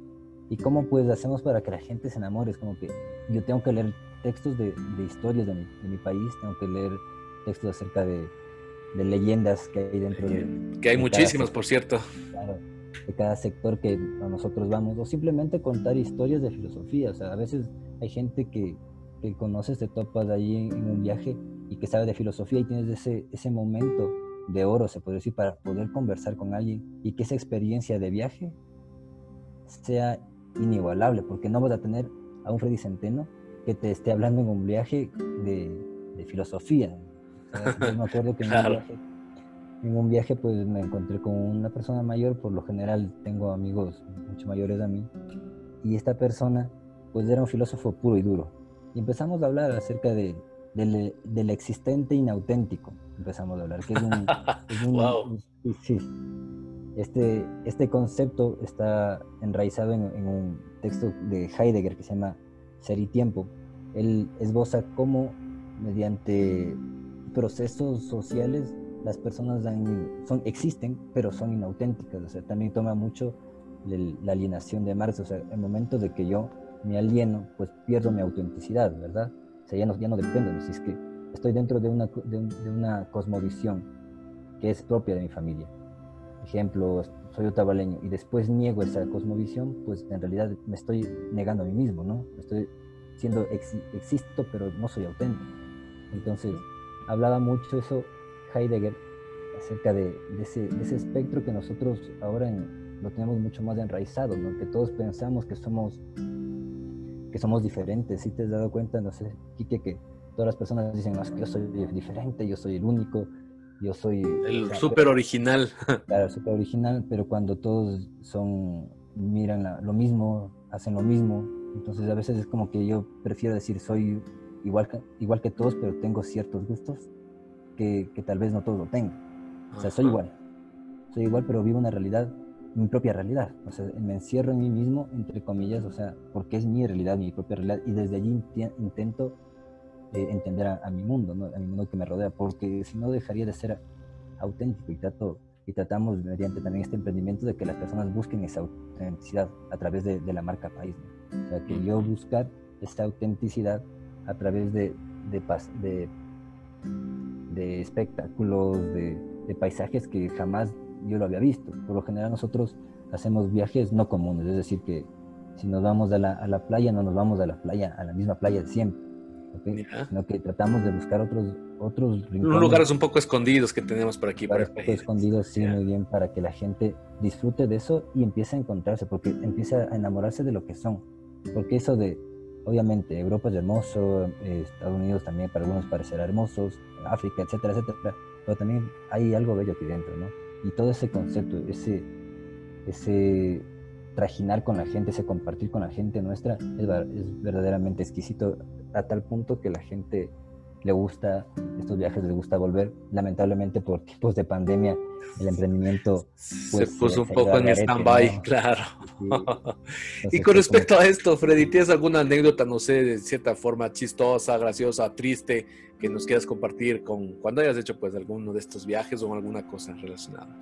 ¿Y cómo pues hacemos para que la gente se enamore? Es como que yo tengo que leer textos de, de historias de mi, de mi país, tengo que leer textos acerca de, de leyendas que hay dentro de... Que hay muchísimas, por cierto. Claro, de cada sector que a nosotros vamos, o simplemente contar historias de filosofía. O sea, a veces hay gente que, que conoces, te topas ahí en, en, un viaje y que sabe de filosofía y tienes ese, ese momento de oro, se puede decir, para poder conversar con alguien y que esa experiencia de viaje sea inigualable, porque no vas a tener a un Freddy Centeno que te esté hablando en un viaje de, de filosofía, yo me acuerdo que en, un viaje, pues me encontré con una persona mayor, por lo general tengo amigos mucho mayores a mí, y esta persona pues era un filósofo puro y duro. Y empezamos a hablar acerca de, del, existente inauténtico, empezamos a hablar, que es un... sí, este, este concepto está enraizado en, en, un texto de Heidegger que se llama Ser y Tiempo. Él esboza cómo mediante procesos sociales las personas son, existen, pero son inauténticas. O sea, también toma mucho la alienación de Marx, o sea, el momento de que yo me alieno, pues pierdo mi autenticidad, ¿verdad? O sea, ya no, ya no dependo, si es que estoy dentro de una, de, una cosmovisión que es propia de mi familia. Ejemplo, soy otavaleño y después niego esa cosmovisión, pues en realidad me estoy negando a mí mismo, ¿no? Estoy siendo, existo, pero no soy auténtico. Entonces, hablaba mucho eso Heidegger acerca de, ese, espectro que nosotros ahora lo tenemos mucho más enraizado, ¿no? que todos pensamos que somos, que somos diferentes. Si te has dado cuenta, no sé, Kike, que todas las personas dicen, no, que yo soy diferente, yo soy el único, yo soy... El súper original. Claro, súper original, pero cuando todos son, miran lo mismo, hacen lo mismo, entonces a veces es como que yo prefiero decir, soy igual que, igual que todos, pero tengo ciertos gustos que, que tal vez no todos lo tengan. O sea, soy igual. Soy igual, pero vivo una realidad, mi propia realidad. O sea, me encierro en mí mismo, entre comillas, o sea, porque es mi realidad, mi propia realidad, y desde allí intento eh, entender a, mi mundo, ¿no? a mi mundo que me rodea, porque si no dejaría de ser auténtico y trato y tratamos mediante también este emprendimiento de que las personas busquen esa autenticidad a través de, de la marca país. ¿no? O sea, que yo buscar esta autenticidad a través de, de, de, de espectáculos, de, de paisajes que jamás yo lo había visto. Por lo general nosotros hacemos viajes no comunes, es decir, que si nos vamos a la, a la playa, no nos vamos a la playa, a la misma playa de siempre, sino que tratamos de buscar otros, otros rincones. lugares un poco escondidos que tenemos por aquí. Poco escondidos, sí, muy bien, para que la gente disfrute de eso y empiece a encontrarse, porque empieza a enamorarse de lo que son. Porque eso de, obviamente, Europa es hermoso, eh, Estados Unidos también para algunos parecerá hermosos, África, etcétera, etcétera pero también hay algo bello aquí dentro, ¿no? Y todo ese concepto, ese, ese trajinar con la gente, ese compartir con la gente nuestra, es, es verdaderamente exquisito a tal punto que la gente le gusta estos viajes, le gusta volver. Lamentablemente por tipos de pandemia, el emprendimiento pues, se puso un poco en stand-by, claro. y con respecto a esto, Freddy, ¿tienes alguna anécdota, no sé, de cierta forma chistosa, graciosa, triste, que nos quieras compartir con cuando hayas hecho pues alguno de estos viajes o alguna cosa relacionada?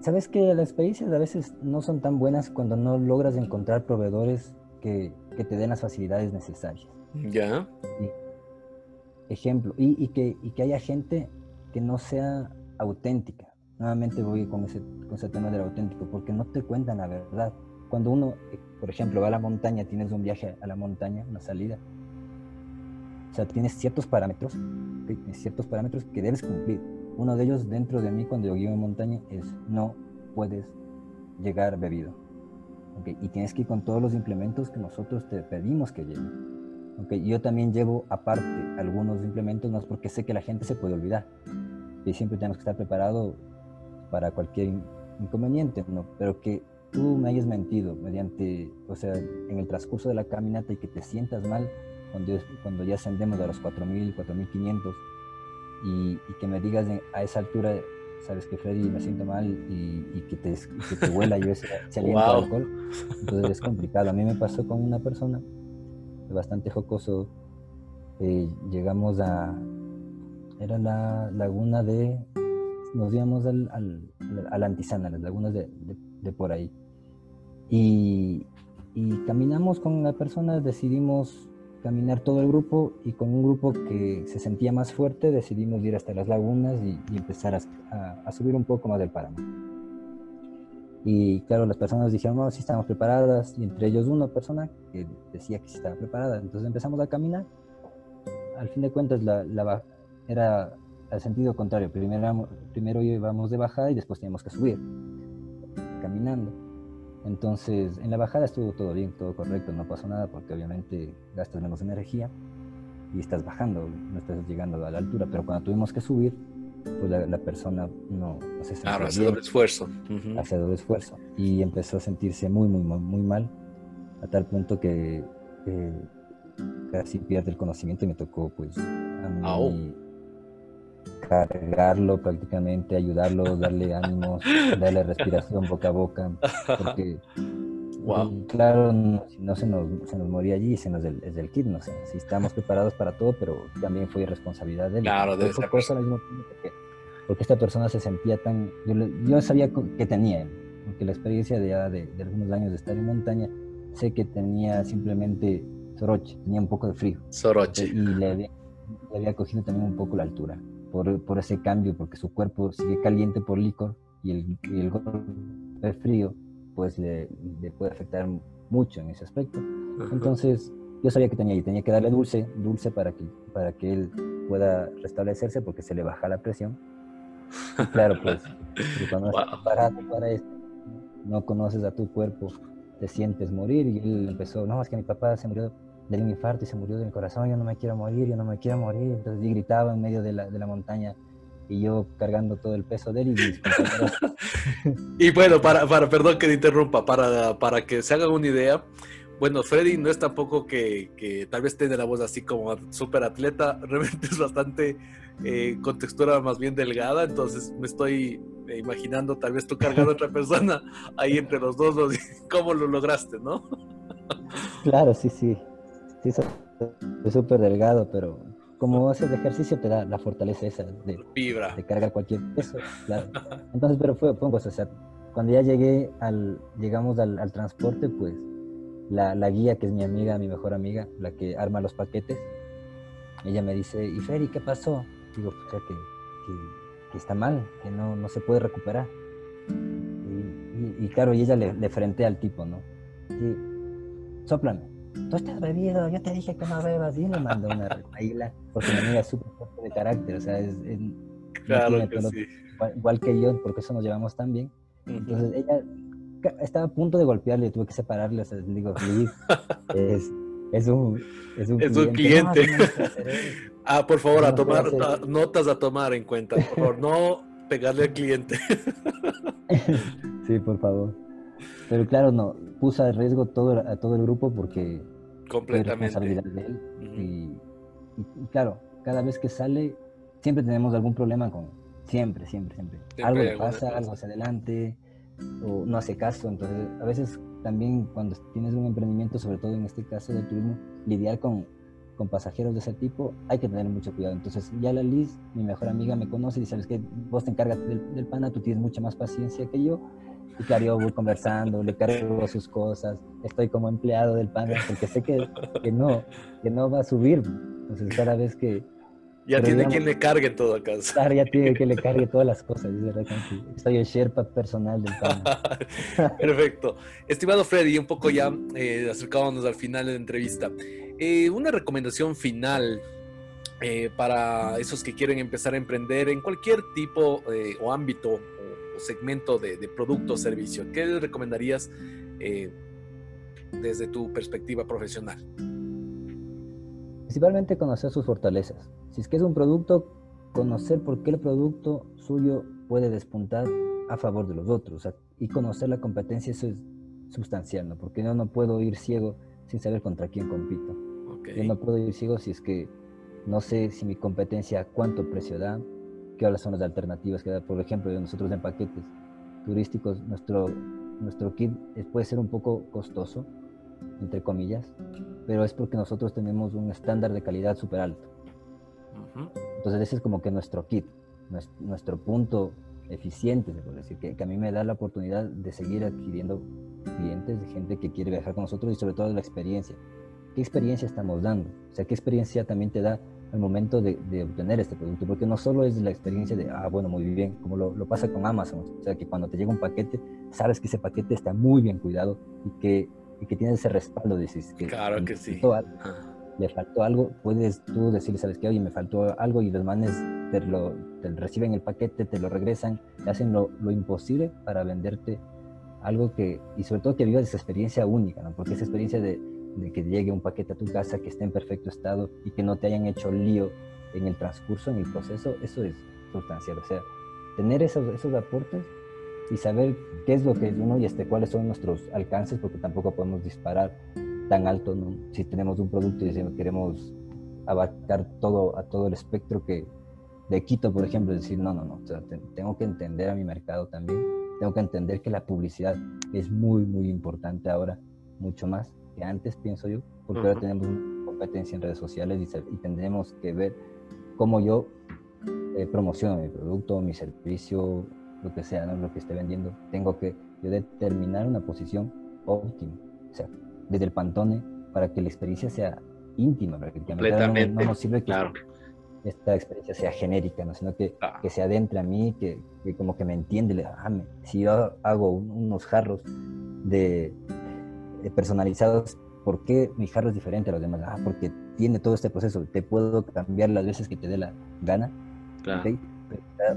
Sabes que las experiencias a veces no son tan buenas cuando no logras encontrar proveedores que, que te den las facilidades necesarias. Ya. Ejemplo, y, que, que haya gente que no sea auténtica. Nuevamente voy con ese, con ese tema del auténtico, porque no te cuentan la verdad. Cuando uno, eh, por ejemplo, va a la montaña, tienes un viaje a la montaña, una salida, o sea, tienes ciertos parámetros, ciertos parámetros que debes cumplir. Uno de ellos dentro de mí cuando yo guío en montaña es no puedes llegar bebido. Y tienes que ir con todos los implementos que nosotros te pedimos que lleguen. Okay, yo también llevo aparte algunos implementos, es porque sé que la gente se puede olvidar. Y siempre tenemos que estar preparados para cualquier inconveniente, ¿no? Pero que tú me hayas mentido mediante, o sea, en el transcurso de la caminata y que te sientas mal cuando, cuando ya ascendemos a los 4.000, 4.500 y, y que me digas a esa altura, sabes que Freddy me siento mal y, y que, te, que te huela yo ese, ese aliento de alcohol, entonces es complicado. A mí me pasó con una persona bastante jocoso. Eh, llegamos a, era la laguna de, nos íbamos al, al, a la Antizana, las lagunas de, de, por ahí. Y, y, caminamos con la persona, decidimos caminar todo el grupo y con un grupo que se sentía más fuerte decidimos ir hasta las lagunas y, empezar a, a, subir un poco más del páramo. Y claro, las personas dijeron, no, sí estamos preparadas, y entre ellos una persona que decía que sí estaba preparada. Entonces empezamos a caminar. Al fin de cuentas, la, la era al sentido contrario. Primero, primero íbamos de bajada y después teníamos que subir, caminando. Entonces, en la bajada estuvo todo bien, todo correcto, no pasó nada porque obviamente gastas menos energía y estás bajando, no estás llegando a la altura. Pero cuando tuvimos que subir, pues la, persona no, no se Claro, hace doble esfuerzo. Hace doble esfuerzo. Y empezó a sentirse muy, muy, muy mal, a tal punto que casi pierde el conocimiento y me tocó, pues, a mí cargarlo prácticamente, ayudarlo, darle ánimos, darle respiración boca a boca, porque Wow. Claro, no, si no se nos, se nos moría allí, se nos es del kit, no sé, si estamos preparados para todo, pero también fue responsabilidad de él. Claro, de esa cosa al mismo tiempo porque, esta persona se sentía tan, yo, yo sabía que tenía porque la experiencia de, de, algunos años de estar en montaña, sé que tenía simplemente soroche, tenía un poco de frío. Soroche. Y le había, cogido también un poco la altura, por, por, ese cambio, porque su cuerpo sigue caliente por licor y el, el golpe frío pues le, le, puede afectar mucho en ese aspecto. Entonces, yo sabía que tenía, y tenía que darle dulce, dulce para que, para que él pueda restablecerse porque se le baja la presión. Y claro, pues, cuando estás preparado para esto, no conoces a tu cuerpo, te sientes morir y él empezó, no, es que mi papá se murió del infarto y se murió del corazón, yo no me quiero morir, yo no me quiero morir. Entonces y gritaba en medio de la, de la montaña y yo cargando todo el peso de él y bueno, para, para, perdón que te interrumpa, para, para que se hagan una idea, bueno, Freddy no es tampoco que, que tal vez tiene la voz así como súper atleta, realmente es bastante eh, con textura más bien delgada, entonces me estoy imaginando tal vez tú cargar a otra persona ahí entre los dos, ¿cómo lo lograste, no? Claro, sí, sí, sí, es súper delgado, pero como haces ejercicio te da la fortaleza esa de, Vibra. de cargar cualquier peso, claro. Entonces, pero fue, gozo, o sea, cuando ya llegué al, llegamos al, al transporte, pues la, la, guía, que es mi amiga, mi mejor amiga, la que arma los paquetes, ella me dice, ¿y Ferry qué pasó? Digo, pues que, que, está mal, que no, no se puede recuperar. Y, y, claro, y ella le, le frente al tipo, ¿no? Sí, soplame. Tú estás bebido, yo te dije que no bebas. Y me mandó una isla, porque mi amiga es súper fuerte de carácter, o sea, es, claro que sí. igual, igual, que yo, porque eso nos llevamos tan bien. Entonces ella estaba a punto de golpearle, tuve que separarle, o sea, le digo, es, es un, es un es cliente. Un cliente. ah, por favor, a tomar notas a tomar en cuenta, por favor, no pegarle al cliente. sí, por favor. Pero claro, no, puso a riesgo todo, a todo el grupo porque completamente responsabilidad de él. y, y, claro, cada vez que sale, siempre tenemos algún problema con, siempre, siempre, siempre. siempre algo le pasa, algo hacia adelante o no hace caso. Entonces, a veces también cuando tienes un emprendimiento, sobre todo en este caso de turismo, lidiar con, con pasajeros de ese tipo, hay que tener mucho cuidado. Entonces, ya la Liz, mi mejor amiga, me conoce y sabes que vos te encargas del, del, pana, tú tienes mucha más paciencia que yo. Y claro, yo voy conversando, le cargo sus cosas, estoy como empleado del pana, porque sé que, que, no, que no va a subir. Entonces, cada vez que, ya tiene quien le cargue todo acá. Claro, ya tiene que le cargue todas las cosas. Soy el Sherpa personal del pan. Perfecto. Estimado Freddy, un poco ya eh, acercándonos al final de la entrevista. Eh, una recomendación final eh, para esos que quieren empezar a emprender en cualquier tipo eh, o ámbito segmento de, de, producto o servicio. ¿Qué les recomendarías eh, desde tu perspectiva profesional? Principalmente conocer sus fortalezas. Si es que es un producto, conocer por qué el producto suyo puede despuntar a favor de los otros. y conocer la competencia, eso es sustancial, ¿no? Porque yo no puedo ir ciego sin saber contra quién compito. Okay. Yo no puedo ir ciego si es que no sé si mi competencia cuánto precio da, qué son las alternativas que da. Por ejemplo, nosotros en paquetes turísticos, nuestro, nuestro kit puede ser un poco costoso, entre comillas, pero es porque nosotros tenemos un estándar de calidad súper alto. Entonces ese es como que nuestro kit, nuestro, punto eficiente, se puede decir, que, que, a mí me da la oportunidad de seguir adquiriendo clientes, de gente que quiere viajar con nosotros y sobre todo la experiencia. ¿Qué experiencia estamos dando? O sea, ¿qué experiencia también te da al momento de, de obtener este producto? Porque no solo es la experiencia de, ah, bueno, muy bien, como lo, lo pasa con Amazon, o sea, que cuando te llega un paquete, sabes que ese paquete está muy bien cuidado y que y que tienes ese respaldo, dices que, claro que sí. Algo, le faltó algo, puedes tú decirle, sabes qué, oye, me faltó algo y los manes te, lo, te reciben el paquete, te lo regresan, te hacen lo, lo, imposible para venderte algo que, y sobre todo que vivas esa experiencia única, ¿no? porque esa experiencia de, de, que llegue un paquete a tu casa que esté en perfecto estado y que no te hayan hecho lío en el transcurso, en el proceso, eso es sustancial, o sea, tener esos, esos aportes y saber qué es lo que es uno y este, cuáles son nuestros alcances, porque tampoco podemos disparar tan alto ¿no? si tenemos un producto y queremos abarcar todo a todo el espectro que de Quito, por ejemplo, decir, no, no, no, o sea, tengo que entender a mi mercado también, tengo que entender que la publicidad es muy, muy importante ahora, mucho más que antes, pienso yo, porque uh -huh. ahora tenemos competencia en redes sociales y, y tendremos que ver cómo yo eh, promociono mi producto, mi servicio, lo que sea, ¿no? lo que esté vendiendo, tengo que yo determinar una posición óptima, o sea, desde el pantone, para que la experiencia sea íntima, Completamente. No, nos sirve que claro. esta experiencia sea genérica, ¿no? sino que, que se adentre a mí, que, que, como que me entiende. Ah, si yo hago unos jarros de, personalizados, ¿por qué mi jarro es diferente a los demás? Ah, porque tiene todo este proceso, te puedo cambiar las veces que te dé la gana,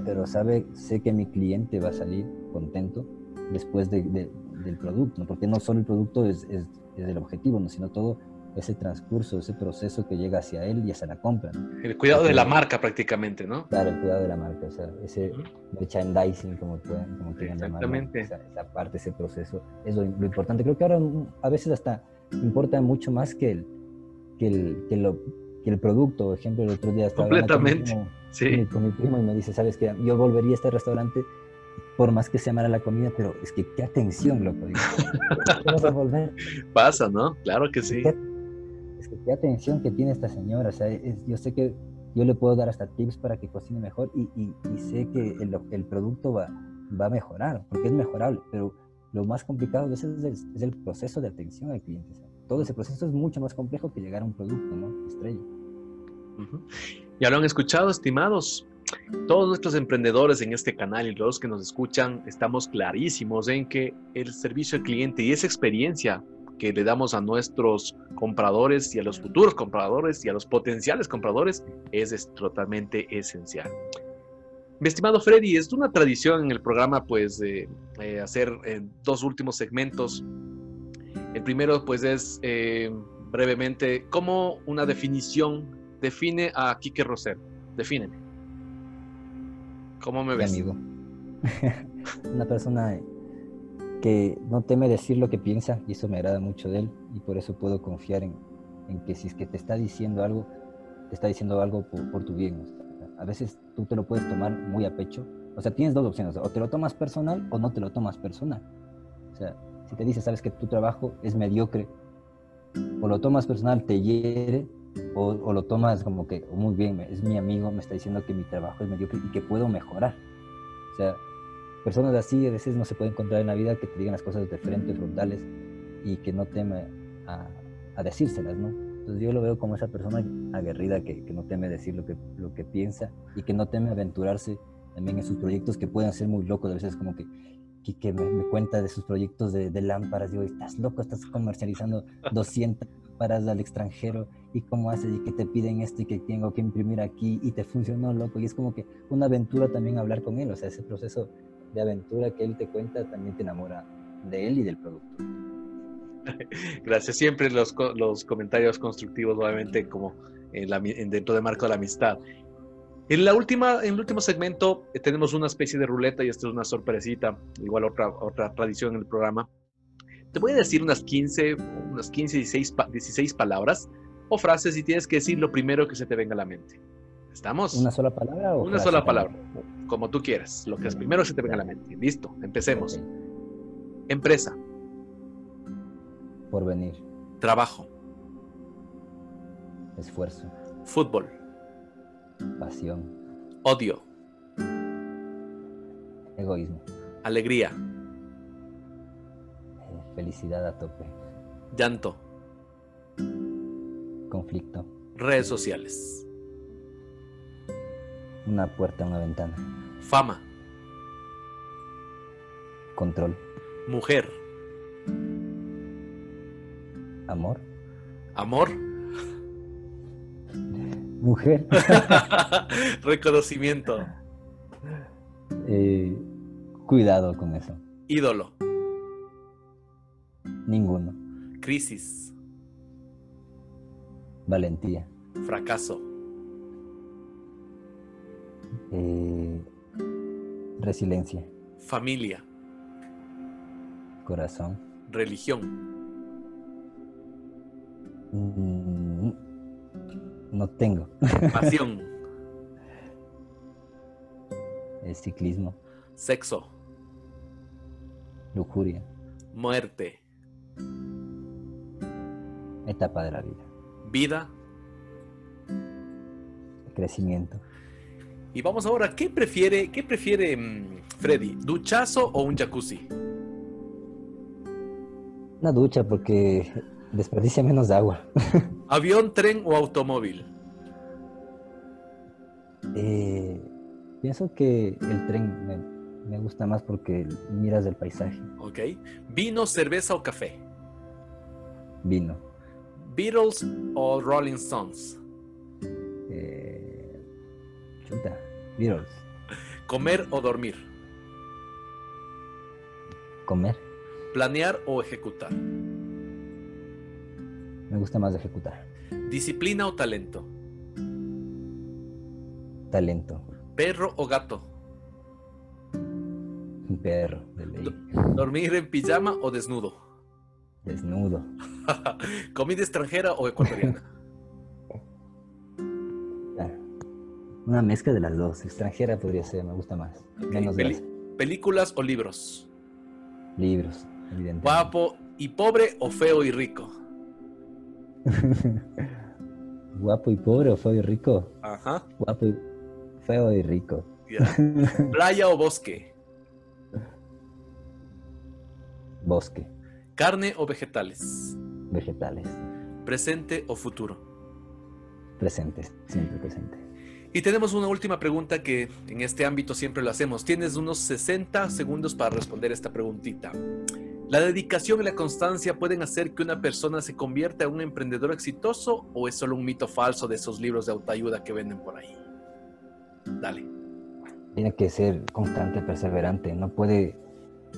pero, sabe, sé que mi cliente va a salir contento después de, del producto, porque no solo el producto es, es, el objetivo, ¿no? sino todo ese transcurso, ese proceso que llega hacia él y hacia la compra. El cuidado de la marca prácticamente, ¿no? Claro, el cuidado de la marca, o sea, ese merchandising, como, pueden, como quieran llamarlo, esa, parte, ese proceso, es lo, importante. Creo que ahora a veces hasta importa mucho más que el, que el, que lo, que el producto. Por ejemplo, el otro día estaba Completamente, con, sí. con mi primo y me dice, ¿sabes qué? Yo volvería a este restaurante por más que se amara la comida, pero es que qué atención, loco. Vamos a volver. Pasa, ¿no? Claro que sí. Es que qué atención que tiene esta señora. O sea, yo sé que yo le puedo dar hasta tips para que cocine mejor y, y, sé que el, el, producto va, va a mejorar, porque es mejorable, pero lo más complicado es el, es el proceso de atención al cliente. todo ese proceso es mucho más complejo que llegar a un producto, ¿no? Estrella. Ya lo han escuchado, estimados. Todos nuestros emprendedores en este canal y los que nos escuchan estamos clarísimos en que el servicio al cliente y esa experiencia que le damos a nuestros compradores y a los futuros compradores y a los potenciales compradores es, totalmente esencial. Mi estimado Freddy, es una tradición en el programa pues de eh, hacer eh, dos últimos segmentos. El primero pues es eh, brevemente cómo una definición define a Quique Roser. Defíneme. ¿Cómo me ves? Amigo. Una persona que no teme decir lo que piensa y eso me agrada mucho de él y por eso puedo confiar en, que si es que te está diciendo algo, te está diciendo algo por, tu bien. a veces tú te lo puedes tomar muy a pecho. O sea, tienes dos opciones, o te lo tomas personal o no te lo tomas personal. O sea, si te dice, sabes que tu trabajo es mediocre, o lo tomas personal, te hiere, o, lo tomas como que oh, muy bien, es mi amigo, me está diciendo que mi trabajo es mediocre y que puedo mejorar. O sea, personas así a veces no se puede encontrar en la vida que te digan las cosas de frente, frontales y que no teme a, a decírselas, ¿no? Entonces yo lo veo como esa persona aguerrida que, que, no teme decir lo que, lo que piensa y que no teme aventurarse también en sus proyectos que pueden ser muy locos, a veces como que que me, me, cuenta de sus proyectos de, de, lámparas. Digo, estás loco, estás comercializando 200 lámparas al extranjero y cómo haces y que te piden esto y que tengo que imprimir aquí y te funcionó, loco. Y es como que una aventura también hablar con él. O sea, ese proceso de aventura que él te cuenta también te enamora de él y del producto. Gracias. Siempre los, los comentarios constructivos, obviamente, como en la, dentro del marco de la amistad. En, la última, en el último segmento eh, tenemos una especie de ruleta y esta es una sorpresita, igual otra, otra tradición en el programa. Te voy a decir unas 15, unas 15, 16, 16 palabras o frases y tienes que decir lo primero que se te venga a la mente. ¿Estamos? ¿Una sola palabra? O una sola palabra, como tú quieras, lo que es primero se te venga a la mente. Listo, empecemos. Empresa. Porvenir. Trabajo. Esfuerzo. Fútbol. Pasión. Odio. Egoísmo. Alegría. Eh, felicidad a tope. Llanto. Conflicto. Redes sociales. Una puerta, una ventana. Fama. Control. Mujer. Amor. Amor. Mujer. Reconocimiento. Eh, cuidado con eso. Ídolo. Ninguno. Crisis. Valentía. Fracaso. Eh, resiliencia. Familia. Corazón. Religión. Mm, no tengo. Pasión. El ciclismo. Sexo. Lujuria. Muerte. Etapa de la vida. Vida. Crecimiento. Y vamos ahora, ¿qué prefiere, qué prefiere mm, Freddy? ¿Duchazo o un jacuzzi? Una ducha porque desperdicia menos agua. ¿Avión, tren o automóvil? Eh, pienso que el tren me, me gusta más porque miras el paisaje. Ok. ¿Vino, cerveza o café? Vino. ¿Beatles o Rolling Stones? Eh, chuta, ¿Comer o dormir? Comer. ¿Planear o ejecutar? Me gusta más ejecutar. ¿Disciplina o talento? Talento. ¿Perro o gato? Un perro de ley. ¿Dormir en pijama o desnudo? Desnudo. ¿Comida extranjera o ecuatoriana? Una mezcla de las dos. Extranjera podría ser, me gusta más. Peli-. ¿Películas o libros? Libros, evidentemente. ¿Guapo y pobre o feo y rico? Guapo y pobre o feo y rico. Ajá. Guapo y feo y rico. ya. ¿Playa o bosque? Bosque, ¿Carne o vegetales? vegetales, ¿Presente o futuro? presentes, siempre presente. Y tenemos una última pregunta que en este ámbito siempre lo hacemos. Tienes unos 60 segundos para responder esta preguntita. ¿La dedicación y la constancia pueden hacer que una persona se convierta en un emprendedor exitoso o es solo un mito falso de esos libros de autoayuda que venden por ahí? Dale. Tiene que ser constante, perseverante, no puede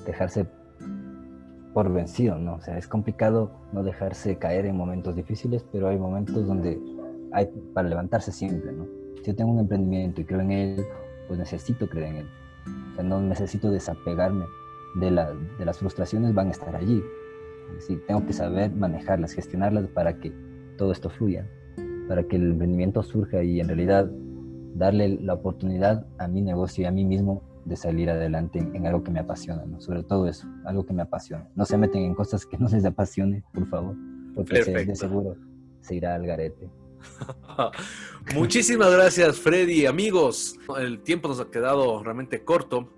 dejarse por vencido, ¿no? O sea, es complicado no dejarse caer en momentos difíciles, pero hay momentos donde hay para levantarse siempre, ¿no? Si yo tengo un emprendimiento y creo en él, pues necesito creer en él. O sea, no necesito desapegarme de, la- de las frustraciones, van a estar allí. Decir, tengo que saber manejarlas, gestionarlas para que todo esto fluya, para que el emprendimiento surja y en realidad darle la oportunidad a mi negocio y a mí mismo de salir adelante en, en algo que me apasiona, ¿no? Sobre todo eso, algo que me apasiona. No se meten en cosas que no les apasione, por favor, porque se- de seguro se irá al garete. Muchísimas gracias, Freddy. Amigos, el tiempo nos ha quedado realmente corto.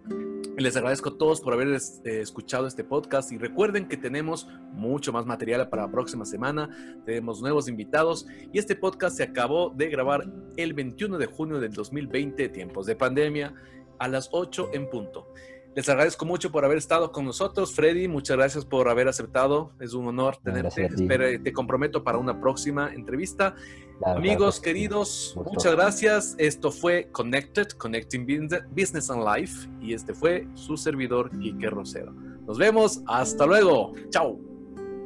Les agradezco a todos por haber es- eh, escuchado este podcast y recuerden que tenemos mucho más material para la próxima semana, tenemos nuevos invitados y este podcast se acabó de grabar el 21 de junio del 2020, tiempos de pandemia, a las 8 en punto. Les agradezco mucho por haber estado con nosotros, Freddy. Muchas gracias por haber aceptado. Es un honor tenerte. Espero- te comprometo para una próxima entrevista. Claro, Amigos claro sí. queridos, muchas gracias. Esto fue Connected, Connecting Bus- Business and Life. Y este fue su servidor, Quique Rosero. Nos vemos. Hasta luego. Chao.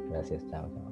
Gracias, chao.